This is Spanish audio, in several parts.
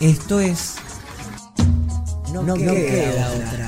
Esto es. No, no queda, queda otra.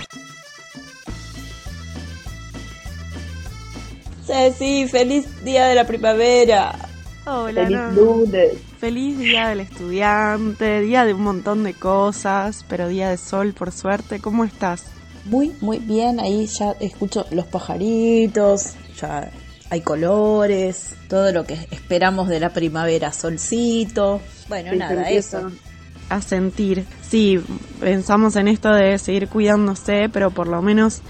Ceci, feliz día de la primavera. Hola, feliz no. lunes. Feliz día del estudiante, día de un montón de cosas, pero día de sol por suerte. ¿Cómo estás? Muy, muy bien. Ahí ya escucho los pajaritos, ya hay colores, todo lo que esperamos de la primavera, solcito. Bueno, Sí, nada, eso. A sentir. Sí, pensamos en esto de seguir cuidándose, pero por lo menos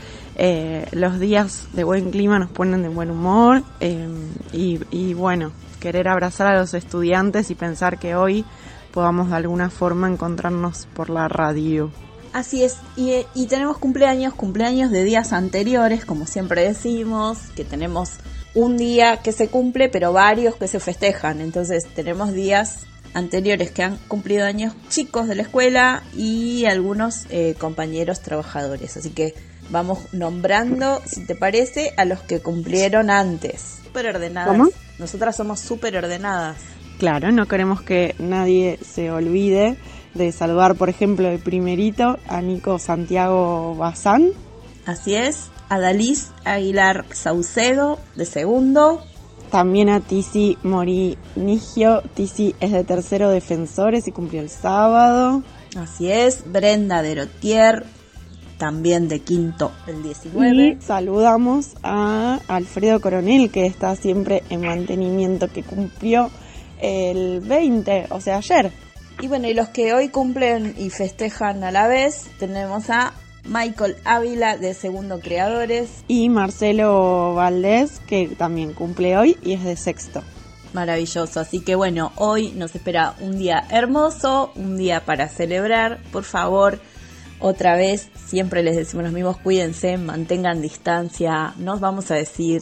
eh, los días de buen clima nos ponen de buen humor eh, y, bueno, querer abrazar a los estudiantes y pensar que hoy podamos de alguna forma encontrarnos por la radio. Así es, y, y tenemos cumpleaños, cumpleaños de días anteriores, como siempre decimos, que tenemos un día que se cumple, pero varios que se festejan. Entonces tenemos días anteriores que han cumplido años chicos de la escuela y algunos eh, compañeros trabajadores. Así que vamos nombrando, si te parece, a los que cumplieron antes. Súper ordenadas. ¿Cómo? Nosotras somos súper ordenadas. Claro, no queremos que nadie se olvide de saludar, por ejemplo, de primerito a Nico Santiago Bazán, Así es, Adalís Aguilar Saucedo de segundo, también a Tizi Morinigio. Tizi es de tercero defensores y cumplió el sábado. Así es, Brenda Derotier, también de quinto el 19. Y saludamos a Alfredo Coronel, que está siempre en mantenimiento, que cumplió el 20, o sea, ayer. Y bueno, y los que hoy cumplen y festejan a la vez, tenemos a Michael Ávila de Segundo Creadores, Y Marcelo Valdés, que también cumple hoy y es de sexto. maravilloso. Así que bueno, hoy nos espera un día hermoso, un día para celebrar. Por favor, otra vez, siempre les decimos los mismos, cuídense, mantengan distancia, no os vamos a decir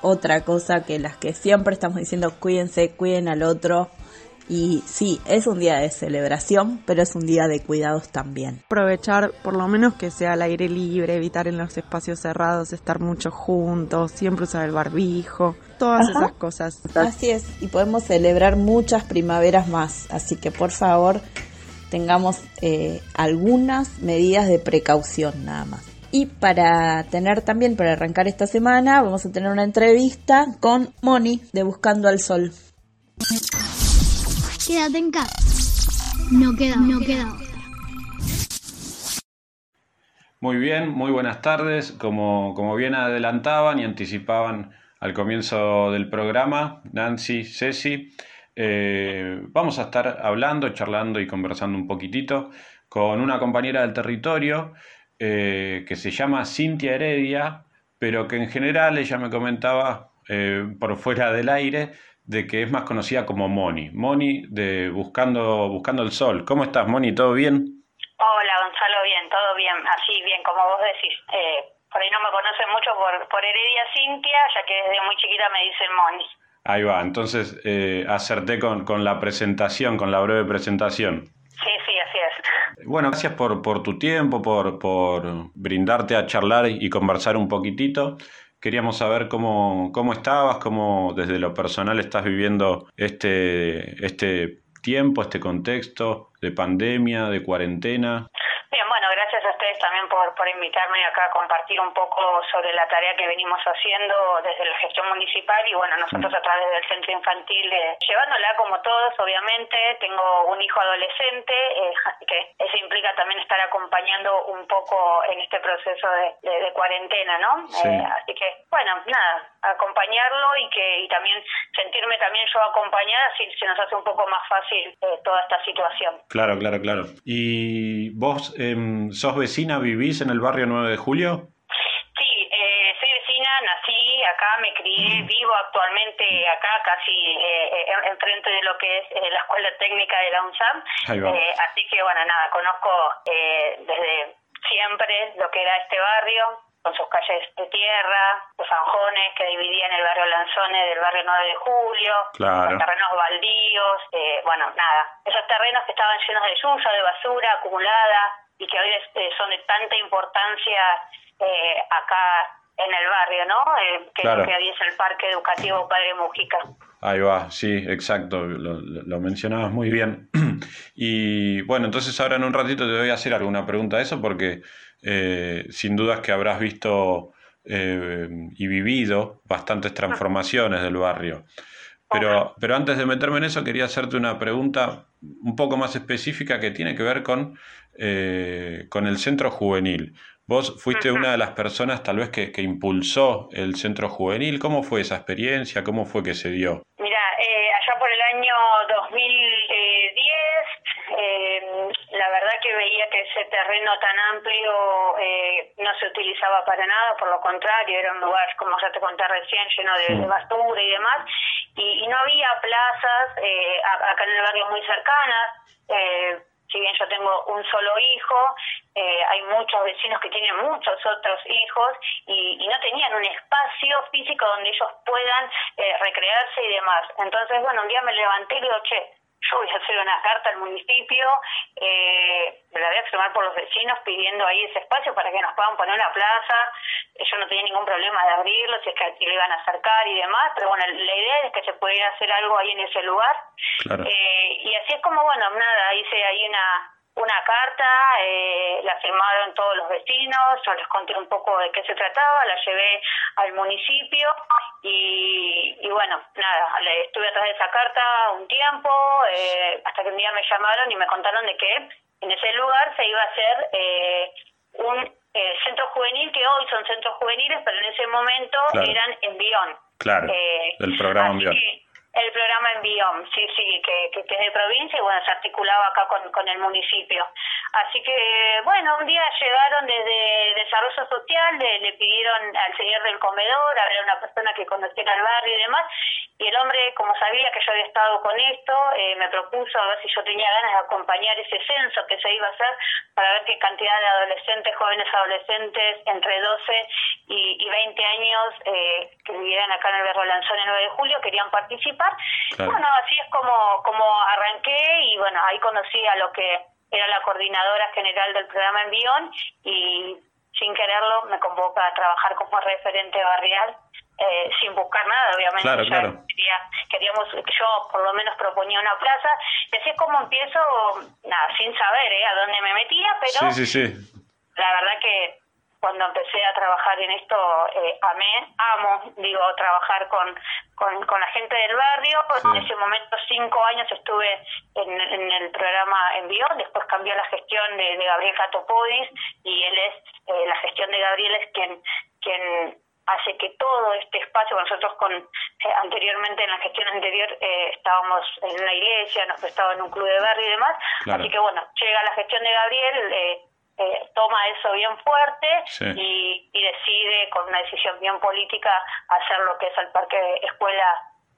otra cosa que las que siempre estamos diciendo, cuídense, cuiden al otro. Y sí, es un día de celebración, pero es un día de cuidados también. Aprovechar por lo menos que sea al aire libre, evitar en los espacios cerrados, estar mucho juntos, siempre usar el barbijo, todas Ajá. esas cosas. Así es, y podemos celebrar muchas primaveras más, así que por favor tengamos eh, algunas medidas de precaución nada más. Y para tener también, para arrancar esta semana, vamos a tener una entrevista con Moni de Buscando al Sol. Quédate en casa. No queda, no queda. Muy bien, muy buenas tardes. Como, como bien adelantaban y anticipaban al comienzo del programa, Nancy, Ceci, eh, vamos a estar hablando, charlando y conversando un poquitito con una compañera del territorio eh, que se llama Cintia Heredia, pero que en general ella me comentaba eh, por fuera del aire de que es más conocida como Moni. Moni de Buscando, Buscando el Sol. ¿Cómo estás, Moni? ¿Todo bien? Hola Gonzalo, bien, todo bien, así bien como vos decís. Eh, por ahí no me conocen mucho por, por Heredia Cintia, ya que desde muy chiquita me dicen Moni. Ahí va, entonces eh, acerté con, con la presentación, con la breve presentación. Sí, sí, así es. Bueno, gracias por, por tu tiempo, por, por brindarte a charlar y conversar un poquitito, queríamos saber cómo, cómo estabas, cómo desde lo personal estás viviendo este, este tiempo, este contexto de pandemia, de cuarentena. Bien, bueno, gracias a ustedes también por, por invitarme acá a compartir un poco sobre la tarea que venimos haciendo desde la gestión municipal y bueno, nosotros a través del centro infantil, eh, llevándola como todos, obviamente, tengo un hijo adolescente, eh, que eso implica también estar acompañando un poco en este proceso de, de, cuarentena, ¿no? Eh, así que, bueno, nada, acompañarlo y que y también sentirme también yo acompañada, si se nos hace un poco más fácil toda esta situación. Claro, claro, claro. ¿Y vos em, sos vecina, vivís en el barrio 9 de Julio? Sí, eh, soy vecina, nací acá, me crié, vivo actualmente acá, casi eh, eh enfrente de lo que es eh, la Escuela Técnica de la UNSAM. así que, bueno, nada, conozco desde siempre lo que era este barrio, con sus calles de tierra, los zanjones que dividían el barrio Lanzones del barrio 9 de Julio, los terrenos baldíos, eh, bueno, nada, esos terrenos que estaban llenos de yuya, de basura acumulada y que hoy eh, son de tanta importancia eh, acá en el barrio, ¿no? que, claro. que es el Parque Educativo Padre Mujica. Ahí va, sí, exacto, lo, lo, mencionabas muy bien. y bueno, entonces ahora en un ratito te voy a hacer alguna pregunta de eso porque eh, sin dudas que habrás visto eh, y vivido bastantes transformaciones del barrio. Pero, pero antes de meterme en eso, quería hacerte una pregunta un poco más específica que tiene que ver con, eh, con el centro juvenil. Vos fuiste una de las personas tal vez que, que, impulsó el centro juvenil. ¿Cómo fue esa experiencia? ¿Cómo fue que se dio? Mira, allá por el año 2010 la verdad que veía que ese terreno tan amplio eh, no se utilizaba para nada, por lo contrario, era un lugar, como ya te conté recién, lleno de, basura y demás, y, no había plazas eh, acá en el barrio muy cercanas. Eh, si bien yo tengo un solo hijo, hay muchos vecinos que tienen muchos otros hijos y, no tenían un espacio físico donde ellos puedan recrearse y demás. Entonces, bueno, un día me levanté y digo, che, yo voy a hacer una carta al municipio, eh, la voy a firmar por los vecinos pidiendo ahí ese espacio para que nos puedan poner una plaza. Eh, yo no tenía ningún problema de abrirlo, si es que aquí lo iban a acercar y demás, pero bueno, la idea es que se pudiera hacer algo ahí en ese lugar. Eh, y así es como, bueno, nada, hice ahí una una carta, eh, la firmaron todos los vecinos, yo les conté un poco de qué se trataba, la llevé al municipio y, y bueno, nada, estuve atrás de esa carta un tiempo, eh, hasta que un día me llamaron y me contaron de que en ese lugar se iba a hacer eh, un eh, centro juvenil, que hoy son centros juveniles, pero en ese momento eran en Bion. Claro, eh, del programa Envión. El programa en Biom, sí, sí, que, que, es de provincia y bueno, se articulaba acá con, con el municipio. Así que, bueno, un día llegaron desde Desarrollo Social, le, pidieron al señor del comedor, a ver una persona que conociera el barrio y demás, y el hombre, como sabía que yo había estado con esto, eh, me propuso a ver si yo tenía ganas de acompañar ese censo que se iba a hacer para ver qué cantidad de adolescentes, jóvenes adolescentes entre 12 y, y 20 años eh, que vivieran acá en el Berro Lanzón el 9 de julio querían participar. Bueno, así es como, como arranqué y bueno, ahí conocí a lo que era la coordinadora general del programa Envión y sin quererlo me convoca a trabajar como referente barrial eh, sin buscar nada, obviamente. Claro, claro. queríamos, yo por lo menos proponía una plaza, y así es como empiezo, nada, sin saber ¿eh? a dónde me metía, pero sí, sí, sí. la verdad que cuando empecé a trabajar en esto, eh, amé, amo, digo, trabajar con, con, la gente del barrio. En ese momento, cinco años estuve en, el programa Envió, después cambió la gestión de, Gabriel Catopodis y él es, eh, la gestión de Gabriel es quien, quien hace que todo este espacio, nosotros con eh, anteriormente en la gestión anterior eh, estábamos en una iglesia, nos estaba en un club de barrio y demás, así que bueno, llega la gestión de Gabriel, eh, eh, toma eso bien fuerte y, decide con una decisión bien política hacer lo que es el parque escuela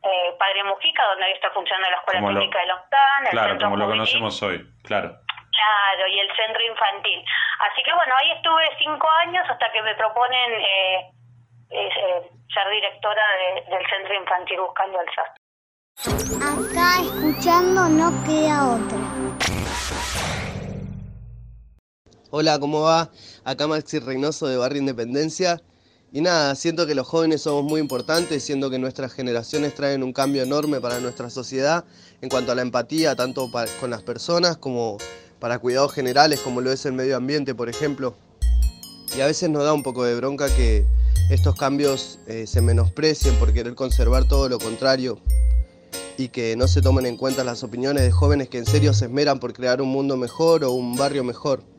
eh, Padre Mujica, donde ahí está funcionando la escuela técnica de Lontán, claro, como lo conocemos hoy, claro. Claro, y el centro infantil. Así que bueno, ahí estuve cinco años hasta que me proponen eh, eh ser directora del centro infantil buscando el SAS. Acá escuchando no queda otra. Hola, ¿cómo va? Acá Maxi Reynoso de Barrio Independencia. Y nada, siento que los jóvenes somos muy importantes, siendo que nuestras generaciones traen un cambio enorme para nuestra sociedad en cuanto a la empatía, tanto con las personas como para cuidados generales, como lo es el medio ambiente, por ejemplo. Y a veces nos da un poco de bronca que estos cambios eh, se menosprecien por querer conservar todo lo contrario y que no se tomen en cuenta las opiniones de jóvenes que en serio se esmeran por crear un mundo mejor o un barrio mejor.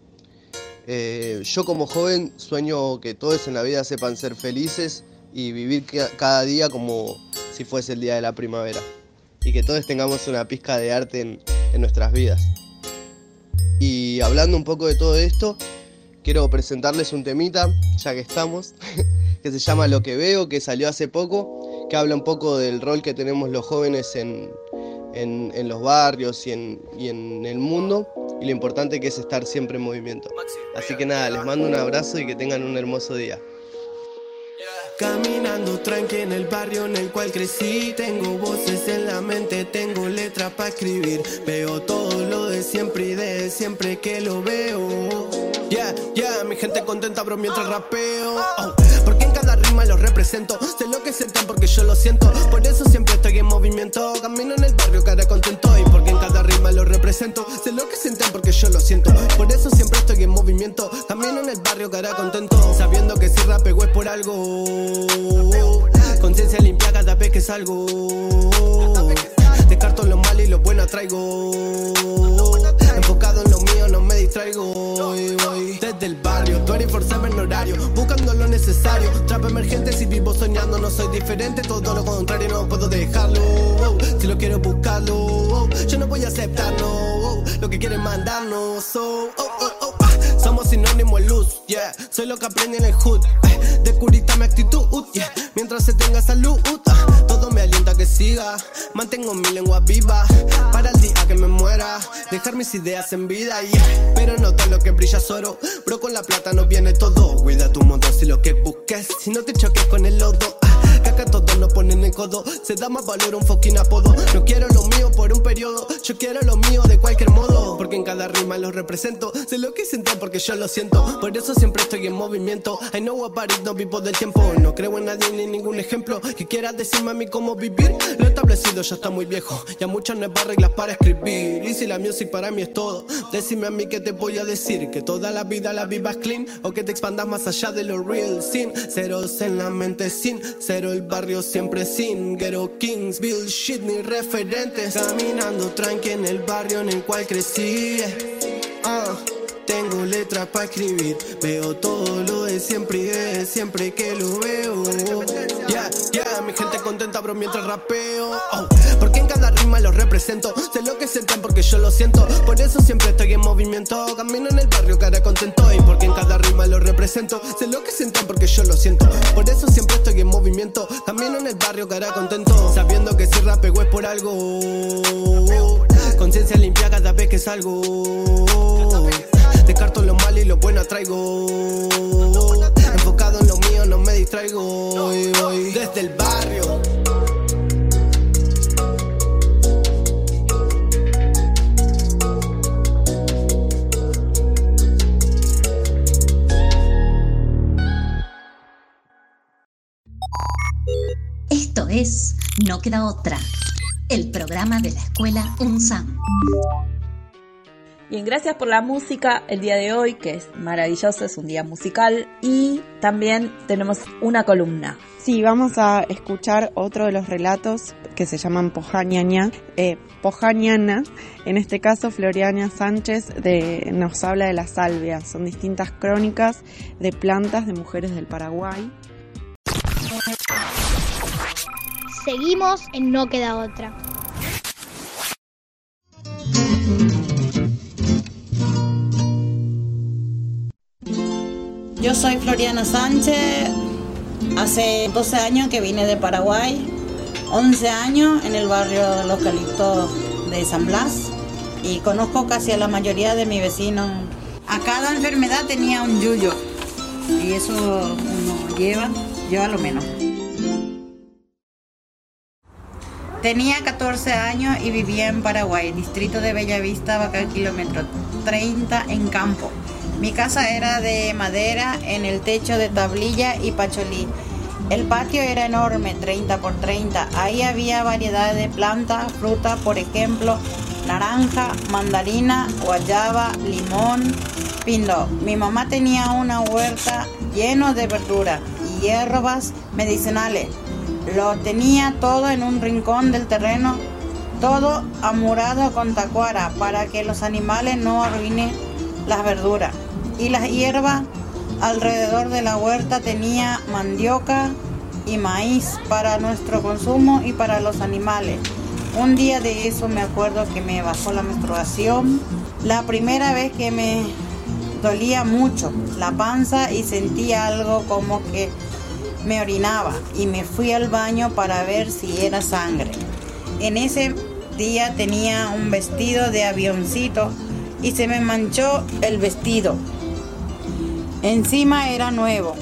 Eh, yo como joven sueño que todos en la vida sepan ser felices y vivir cada día como si fuese el día de la primavera. Y que todos tengamos una pizca de arte en, en nuestras vidas. Y hablando un poco de todo esto, quiero presentarles un temita, ya que estamos, que se llama Lo que veo, que salió hace poco, que habla un poco del rol que tenemos los jóvenes en, en, los barrios y en, y en el mundo y lo importante que es estar siempre en movimiento. Así que nada, les mando un abrazo y que tengan un hermoso día. Caminando tranqui en el barrio en el cual crecí. Tengo voces en la mente, tengo letras para escribir. Veo todo lo de siempre y de siempre que lo veo. Yeah, yeah, mi gente contenta bro mientras rapeo. Oh, Porque rima lo represento. Sé lo que sienten porque yo lo siento. Por eso siempre estoy en movimiento. Camino en el barrio cara contento. Y porque en cada rima lo represento. Sé lo que sienten porque yo lo siento. Por eso siempre estoy en movimiento. Camino en el barrio cara contento. Sabiendo que si rapeo es por algo. Conciencia limpia cada vez que salgo. Descarto lo malo y lo bueno traigo. Enfocado en lo mío, no me distraigo. Desde el barrio, 24-7 en horario, buscando lo necesario. Trap emergente, si vivo soñando, no soy diferente. Todo lo contrario, no puedo dejarlo. Si lo quiero buscarlo, yo no voy a aceptarlo. Lo que quieren mandarnos. Oh, oh, oh, ah, somos sinónimo de luz, yeah. Soy lo que aprendí en el hood. Descubriste mi actitud, yeah. Mientras se tenga salud, Mantengo mi lengua viva para el día que me muera. Dejar mis ideas en vida, yeah. Pero no todo lo que brilla oro. Bro, con la plata no viene todo. Cuida tu mundo si lo que busques. Si no te choques con el lodo. Uh, todos nos ponen en codo. Se da más valor un fucking apodo. No quiero lo mío por un periodo. Yo quiero lo mío de cualquier modo. Porque en cada rima lo represento. Sé lo que siento porque yo lo siento. Por eso siempre estoy en movimiento. I know about it, no vivo del tiempo. No creo en nadie ni ningún ejemplo. Que quieras decirme a mí cómo vivir. Lo establecido ya está muy viejo. Ya muchas nuevas reglas para escribir. Y si la music para mí es todo. Decime a mí que te voy a decir. Que toda la vida la vivas clean. O que te expandas más allá de lo real. Sin ceros en la mente, sin cero el barrio siempre sin. Ghetto Kings, Bill Shit, ni referentes. Caminando tranqui en el barrio en el cual crecí. Ah, tengo letras para escribir. Veo todo lo de siempre y de siempre que lo veo. Yeah, mi gente contenta, bro, mientras rapeo. Oh, porque en cada rima lo represento. Sé lo que sienten porque yo lo siento. Por eso siempre estoy en movimiento. Camino en el barrio, cara contento. Y porque en cada rima lo represento. Sé lo que sienten porque yo lo siento. Por eso siempre estoy en movimiento. Camino en el barrio, cara contento. Sabiendo que si rapeo es por algo. Conciencia limpia cada vez que salgo. Descarto lo malo y lo bueno traigo. Otra, el programa de la escuela UNSAM. Bien, gracias por la música el día de hoy, que es maravilloso, es un día musical. Y también tenemos una columna. Sí, vamos a escuchar otro de los relatos que se llaman Pojañaña. Eh, Pojañana, en este caso Floriana Sánchez de, nos habla de la salvia. Son distintas crónicas de plantas de mujeres del Paraguay. Seguimos en No Queda Otra. Yo soy Floriana Sánchez, hace 12 años que vine de Paraguay, 11 años en el barrio Los Caliptos de San Blas y conozco casi a la mayoría de mis vecinos. A cada enfermedad tenía un yuyo y eso uno lleva, lleva lo menos. Tenía 14 años y vivía en Paraguay, distrito de Bellavista, Bacal, kilómetro 30 en campo. Mi casa era de madera en el techo de tablilla y pacholí. El patio era enorme, 30 por 30. Ahí había variedad de plantas, fruta, por ejemplo, naranja, mandarina, guayaba, limón, pindo. Mi mamá tenía una huerta lleno de verdura y hierbas medicinales. Lo tenía todo en un rincón del terreno, todo amurado con tacuara para que los animales no arruinen las verduras y las hierbas alrededor de la huerta tenía mandioca y maíz para nuestro consumo y para los animales. Un día de eso me acuerdo que me bajó la menstruación, la primera vez que me dolía mucho la panza y sentía algo como que me orinaba y me fui al baño para ver si era sangre. En ese día tenía un vestido de avioncito y se me manchó el vestido. Encima era nuevo.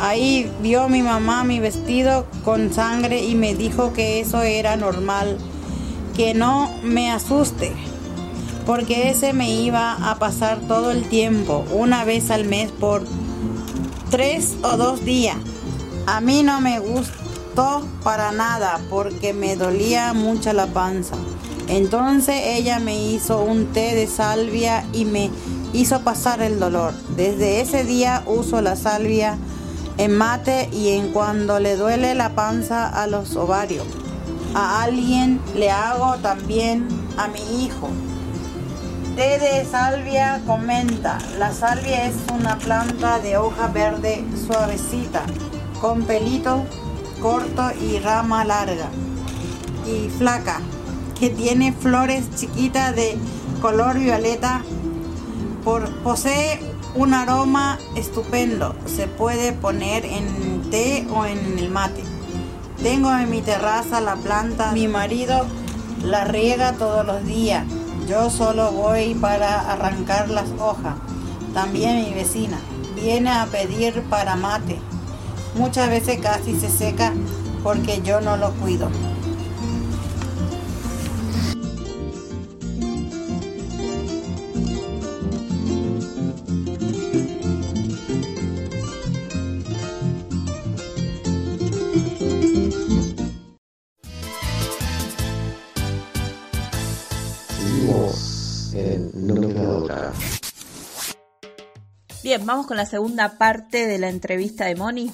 Ahí vio mi mamá mi vestido con sangre y me dijo que eso era normal, que no me asuste, porque ese me iba a pasar todo el tiempo, una vez al mes por tres o dos días. A mí no me gustó para nada porque me dolía mucho la panza. Entonces ella me hizo un té de salvia y me hizo pasar el dolor. Desde ese día uso la salvia en mate y en cuando le duele la panza a los ovarios. A alguien le hago también a mi hijo. Té de salvia comenta, la salvia es una planta de hoja verde suavecita, con pelito corto y rama larga y flaca, que tiene flores chiquitas de color violeta posee un aroma estupendo. Se puede poner en té o en el mate. Tengo en mi terraza la planta. Mi marido la riega todos los días. Yo solo voy para arrancar las hojas. También mi vecina viene a pedir para mate. Muchas veces casi se seca porque yo no lo cuido. Bien, vamos con la segunda parte de la entrevista de Moni.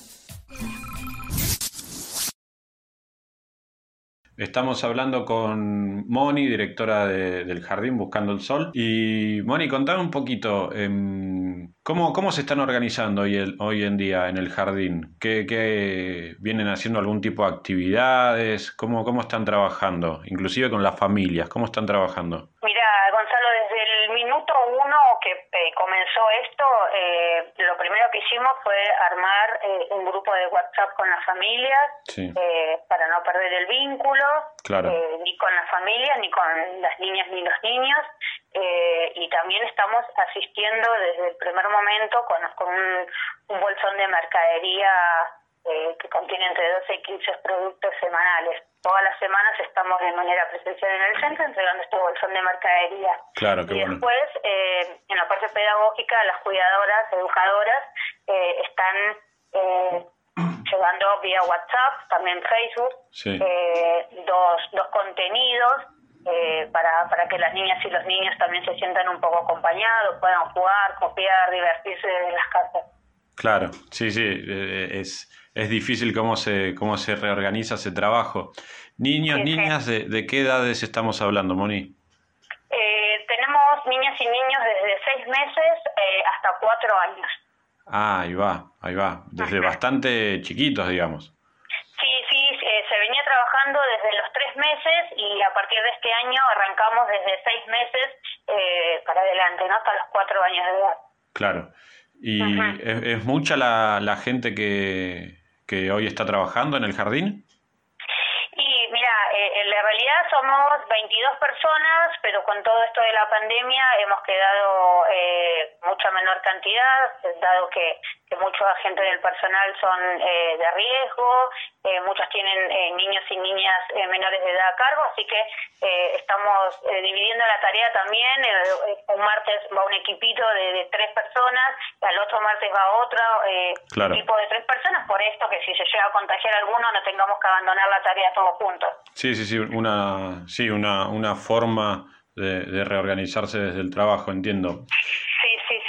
Estamos hablando con Moni, directora del Jardín Buscando el Sol. Y Moni, contame un poquito, em, ¿cómo, ¿cómo se están organizando hoy, el, hoy en día en el jardín? ¿Qué, ¿Qué, vienen haciendo algún tipo de actividades? ¿Cómo, ¿Cómo están trabajando? Inclusive con las familias, ¿cómo están trabajando Gonzalo, desde el minuto uno que eh, esto, eh, lo primero que hicimos fue armar eh, un grupo de WhatsApp con las familias para no perder el vínculo, ni con las familias, ni con las niñas ni los niños. y también estamos asistiendo desde el primer momento con, con un, un bolsón de mercadería que contiene entre 12 y 15 productos semanales todas las semanas estamos de manera presencial en el centro entregando este bolsón de mercadería. Claro, y después, eh, en la parte pedagógica, las cuidadoras, educadoras, eh, están eh, llevando vía WhatsApp, también Facebook, eh, dos, dos contenidos eh, para, para que las niñas y los niños también se sientan un poco acompañados, puedan jugar, copiar, divertirse en las casas. Claro, sí, sí, es es difícil cómo se, cómo se reorganiza ese trabajo. Niños, niñas, de, de, qué edades estamos hablando, Moni? Eh, tenemos niñas y niños desde seis meses eh, hasta cuatro años. Ah, ahí va, ahí va. Desde bastante chiquitos, digamos. Sí, sí, eh, se venía trabajando desde los tres meses y a partir de este año arrancamos desde seis meses para adelante, ¿no? Hasta los cuatro años de edad. Claro. ¿Y es, mucha la, la gente que, que hoy está trabajando en el jardín? Y mira, eh, en la realidad somos 22 personas, pero con todo esto de la pandemia hemos quedado eh, menor cantidad, dado que, que muchos agentes del personal son eh, de riesgo, eh, muchos tienen eh, niños y niñas eh, menores de edad a cargo, así que estamos dividiendo la tarea también. Un martes va un equipito de, de tres personas, al otro martes va otro Claro. equipo de tres personas, por esto que si se llega a contagiar alguno no tengamos que abandonar la tarea todos juntos. Sí, sí, sí, una, sí, una, una forma de, de reorganizarse desde el trabajo, entiendo.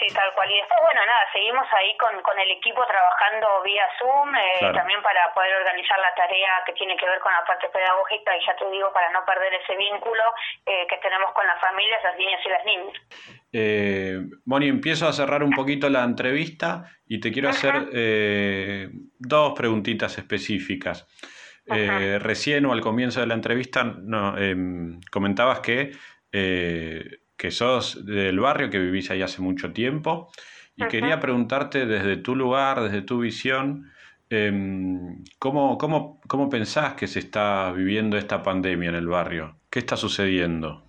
Sí, tal cual. Y después, bueno, nada, seguimos ahí con, con el equipo trabajando vía Zoom, eh, Claro. también para poder organizar la tarea que tiene que ver con la parte pedagógica y ya te digo, para no perder ese vínculo eh, que tenemos con las familias, las niñas y las niñas. Eh, Moni, empiezo a cerrar un poquito la entrevista y te quiero hacer eh, dos preguntitas específicas. Eh, recién o al comienzo de la entrevista no, em, comentabas que, que sos del barrio, que vivís ahí hace mucho tiempo, y quería preguntarte desde tu lugar, desde tu visión, em, ¿cómo, cómo, ¿cómo pensás que se está viviendo esta pandemia en el barrio? ¿Qué está sucediendo?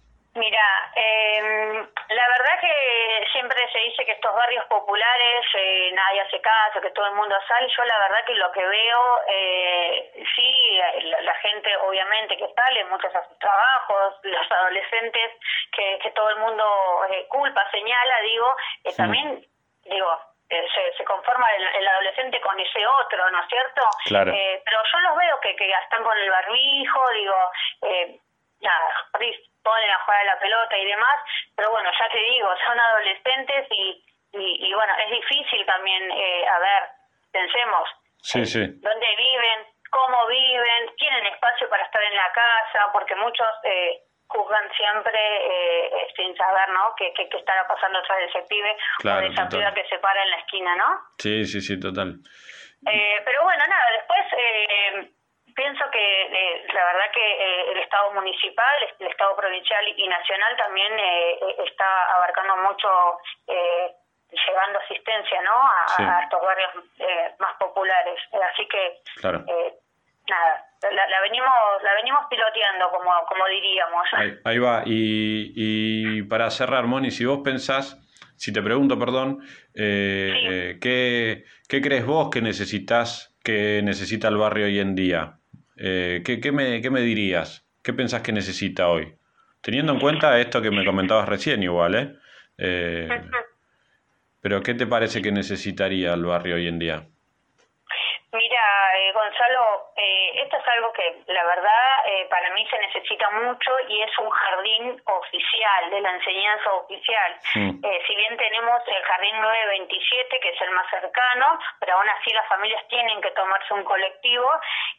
Eh, la verdad que siempre se dice que estos barrios populares eh, nadie hace caso, que todo el mundo sale. Yo la verdad que lo que veo, eh, sí, la, la gente obviamente que sale, muchos a sus trabajos, los adolescentes que, que todo el mundo eh, culpa, señala, digo, Sí. también, digo, eh, se, se conforma el, el adolescente con ese otro, ¿no es cierto? Claro. Eh, pero yo los veo que, que están con el barbijo, digo, eh, nada, ponen a jugar a la pelota y demás, pero bueno, ya te digo, son adolescentes y, y, y bueno, es difícil también, eh, a ver, pensemos, Sí, sí. dónde viven, cómo viven, tienen espacio para estar en la casa, porque muchos eh, juzgan siempre eh, eh, sin saber, ¿no?, qué, qué, qué estará pasando atrás de ese pibe Claro, o de esa piba que se para en la esquina, ¿no? Sí, sí, sí, total. Eh, pero bueno, nada, después eh, pienso que eh, la verdad que eh, el Estado municipal, el Estado provincial y nacional también eh, eh, está abarcando mucho, eh, llevando asistencia ¿no? a, Sí. a estos barrios eh, más populares. Así que, Claro. nada, la, la venimos la venimos piloteando, como, como diríamos. Ahí, ahí va. Y, y para cerrar, Moni, si vos pensás, si te pregunto, perdón, eh, eh, ¿qué, qué crees vos que necesitas, que necesita el barrio hoy en día? Eh, ¿qué, qué me, ¿Qué me dirías? ¿Qué pensás que necesita hoy? Teniendo en cuenta esto que me comentabas recién igual, ¿eh? Eh, pero ¿qué te parece que necesitaría el barrio hoy en día? Gonzalo, eh, esto es algo que la verdad eh, para mí se necesita mucho y es un jardín oficial, de la enseñanza oficial. Eh, si bien tenemos el jardín 927, que es el más cercano, pero aún así las familias tienen que tomarse un colectivo,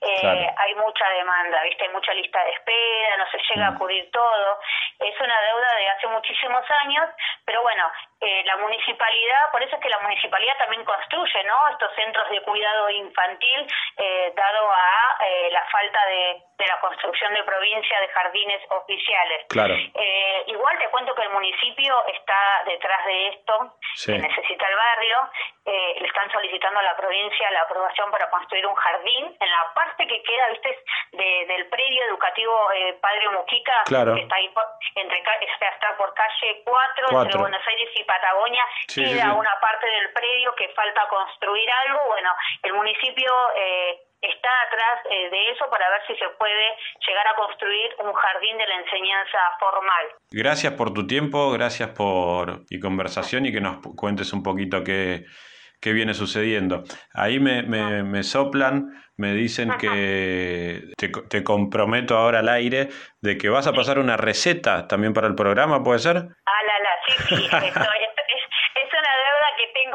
eh, Claro. hay mucha demanda, ¿viste? Hay mucha lista de espera, no se llega a cubrir todo. Es una deuda de hace muchísimos años, pero bueno, eh, la municipalidad, por eso es que la municipalidad también construye, ¿no? Estos centros de cuidado infantil, eh, dado a eh, la falta de, de la construcción de provincia de jardines oficiales. Claro. Eh, igual te cuento que el municipio está detrás de esto, Sí. que necesita el barrio, eh, le están solicitando a la provincia la aprobación para construir un jardín en la parte que queda, viste, de- del predio educativo eh, Padre Mujica, Claro. que está ahí por, entre, está, por calle 4, entre Cuatro. Buenos Aires y Patagonia, Sí, queda sí. una parte del predio que falta construir algo, bueno, el municipio... Eh, está atrás eh, de eso para ver si se puede llegar a construir un jardín de la enseñanza formal. Gracias por tu tiempo, gracias por y conversación y que nos cuentes un poquito qué, qué viene sucediendo. Ahí me, me, me soplan, me dicen que te, te comprometo ahora al aire de que vas a pasar una receta también para el programa, ¿puede ser? Ah, la, la, sí, sí,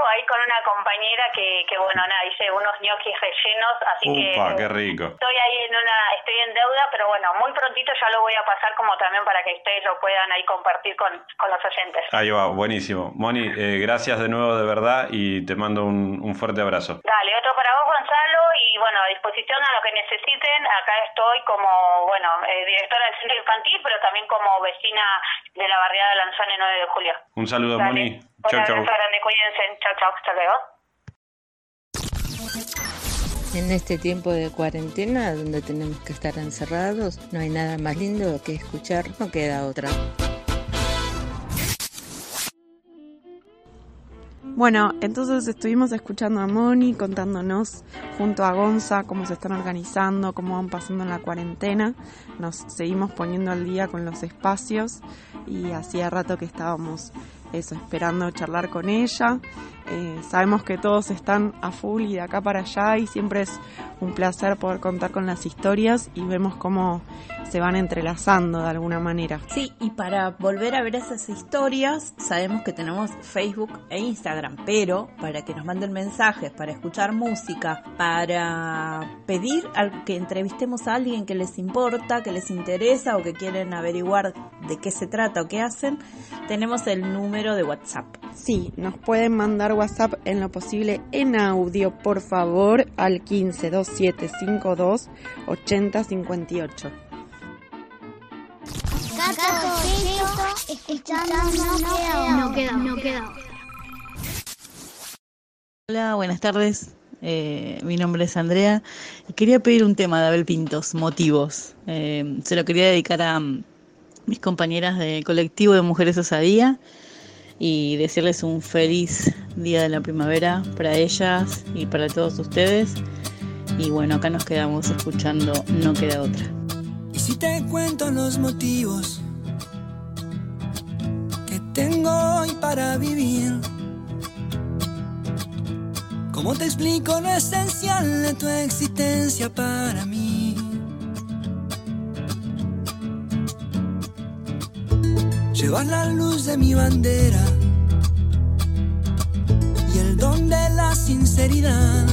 tengo ahí con una compañera que, que bueno, nada, hice unos ñoquis rellenos, así Upa, que qué rico. estoy ahí en una, estoy en deuda, pero bueno, muy prontito ya lo voy a pasar como también para que ustedes lo puedan ahí compartir con, con los oyentes. Ahí va, buenísimo. Moni, eh, gracias de nuevo de verdad y te mando un, un fuerte abrazo. Dale, otro para vos, Gonzalo, y bueno, a disposición a lo que necesiten. Acá estoy como, bueno, eh, directora del centro infantil, pero también como vecina de la barriada Lanzane 9 de julio. Un saludo, Dale. Moni. Cuídense. Chao, chao, hasta luego. En este tiempo de cuarentena, donde tenemos que estar encerrados, no hay nada más lindo que escuchar, no queda otra. Bueno, entonces estuvimos escuchando a Moni contándonos junto a Gonza cómo se están organizando, cómo van pasando en la cuarentena. Nos seguimos poniendo al día con los espacios y hacía rato que estábamos eso, esperando charlar con ella. Eh, sabemos que todos están a full y de acá para allá y siempre es un placer poder contar con las historias y vemos cómo se van entrelazando de alguna manera. Sí, y para volver a ver esas historias, sabemos que tenemos Facebook e Instagram, pero para que nos manden mensajes, para escuchar música, para pedir que entrevistemos a alguien que les importa, que les interesa o que quieren averiguar de qué se trata o qué hacen, tenemos el número de WhatsApp. Sí, nos pueden mandar WhatsApp en lo posible en audio, por favor, al 152752 8058. no queda, no queda. Hola, buenas tardes. Eh, mi nombre es Andrea y quería pedir un tema de Abel Pintos, Motivos. Eh, se lo quería dedicar a mm, mis compañeras del colectivo de Mujeres Osadía y decirles un feliz día de la primavera para ellas y para todos ustedes. Y bueno, acá nos quedamos escuchando No queda otra. Y si te cuento los motivos que tengo hoy para vivir, ¿cómo te explico lo esencial de tu existencia para mí? Llevar la luz de mi bandera y el don de la sinceridad.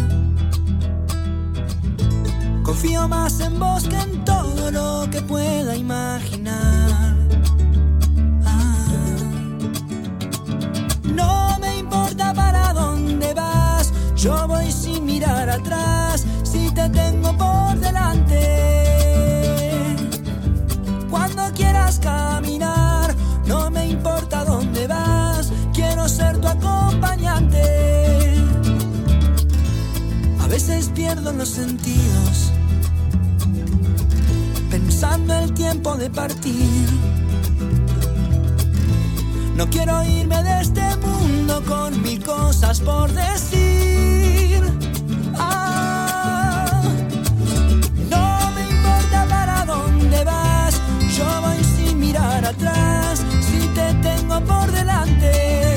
Confío más en vos que en todo lo que pueda imaginar. Ah. No me importa para dónde vas, yo voy sin mirar atrás, si te tengo por delante. Cuando quieras caminar, tu acompañante. A veces pierdo los sentidos pensando el tiempo de partir. No quiero irme de este mundo con mil cosas por decir. Ah, no me importa para dónde vas, yo voy sin mirar atrás, si te tengo por delante.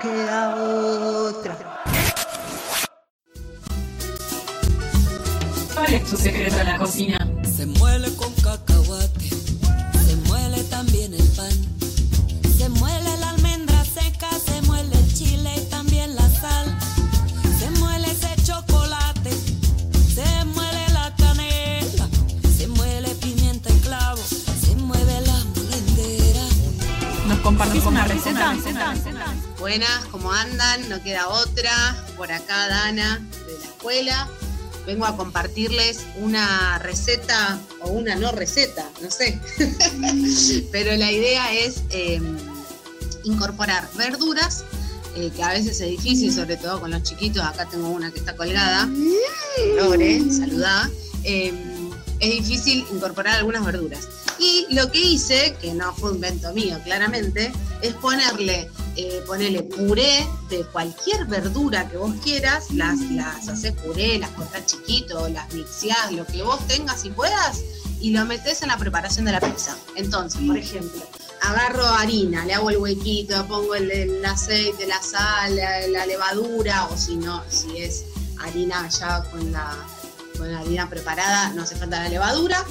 Queda otra. ¿Cuál es tu secreto en la cocina? Se muele con cacahuate, se muele también el pan. Se muele la almendra seca, se muele el chile y también la sal. Se muele ese chocolate, se muele la canela, se muele pimienta y clavo, se mueve la molendera. ¿Nos compartís una receta? Buenas, ¿cómo andan? No queda otra. Por acá Dana de la escuela. vengo a compartirles una receta o una no receta, no sé. Pero la idea es eh, incorporar verduras, eh, que a veces es difícil, sobre todo con los chiquitos. Acá tengo una que está colgada. Lore, saludá. Eh, es difícil incorporar algunas verduras. Y lo que hice, que no fue un invento mío, claramente, es ponerle, eh, ponerle puré de cualquier verdura que vos quieras, las, las haces puré, las cortás chiquito, las mixeás, lo que vos tengas y puedas, y lo metés en la preparación de la pizza. Entonces, por ejemplo, agarro harina, le hago el huequito, pongo el, el aceite, la sal, la, la levadura, o si no, si es harina ya con la, con la harina preparada, no hace falta la levadura.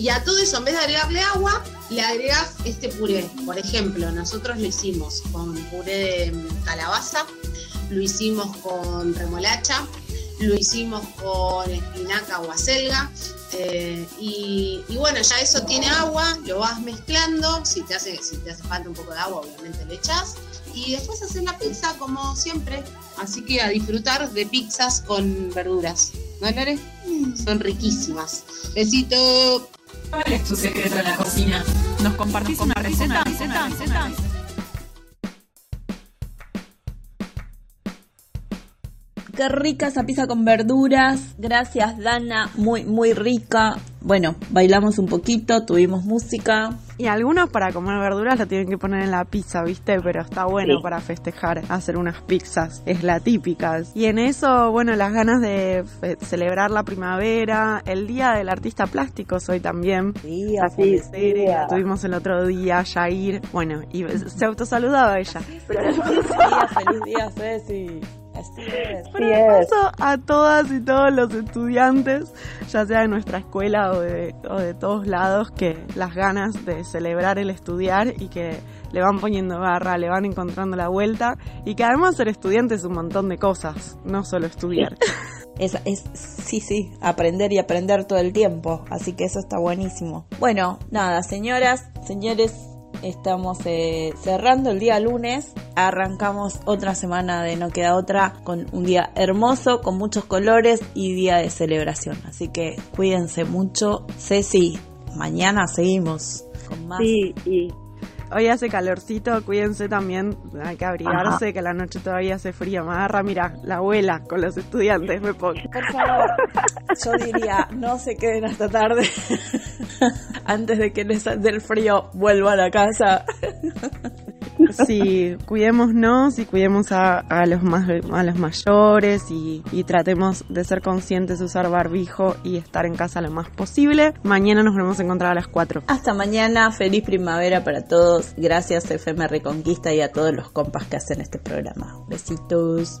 Y a todo eso, en vez de agregarle agua, le agregas este puré. Por ejemplo, nosotros lo hicimos con puré de calabaza, lo hicimos con remolacha, lo hicimos con espinaca o acelga. eh, y, y bueno, ya eso tiene agua, lo vas mezclando. Si te, hace, si te hace falta un poco de agua, obviamente le echas. Y después haces la pizza como siempre. Así que a disfrutar de pizzas con verduras. ¿No, Lore? Son riquísimas. Besito. ¿Cuál es tu secreto en la cocina? ¿Nos compartís una receta? receta, receta? Qué rica esa pizza con verduras. Gracias, Dana. Muy, muy rica. Bueno, bailamos un poquito, tuvimos música. Y algunos para comer verduras lo tienen que poner en la pizza, ¿viste? Pero está bueno Sí. para festejar, hacer unas pizzas. Es la típica. Y en eso, bueno, las ganas de fe- celebrar la primavera, el día del artista plástico hoy también. Sí, Así, tuvimos el otro día, Jair. Bueno, y se autosaludaba ella. Feliz día, feliz día, Ceci. Así es. Pero paso a todas y todos los estudiantes, ya sea de nuestra escuela o de, o de todos lados, que las ganas de celebrar el estudiar y que le van poniendo garra, le van encontrando la vuelta y que además ser estudiante es un montón de cosas, no solo estudiar. Es, es, sí, sí, aprender y aprender todo el tiempo. Así que eso está buenísimo. Bueno, nada, señoras, señores, estamos eh, cerrando el día lunes. Arrancamos otra semana de No Queda Otra con un día hermoso, con muchos colores y día de celebración. Así que cuídense mucho. Ceci, mañana seguimos con más. Sí, y hoy hace calorcito, cuídense también, hay que abrigarse, Ajá. que la noche todavía hace frío. Me agarra, mira, la abuela con los estudiantes, me pongo. Por favor, yo diría, no se queden hasta tarde. Antes de que les del frío vuelvan a casa. Sí, cuidémonos y cuidemos a, a los más a los mayores y, y tratemos de ser conscientes de usar barbijo y estar en casa lo más posible. Mañana nos volvemos a encontrar a las 4. Hasta mañana, feliz primavera para todos. Gracias FM Reconquista y a todos los compas que hacen este programa. Besitos.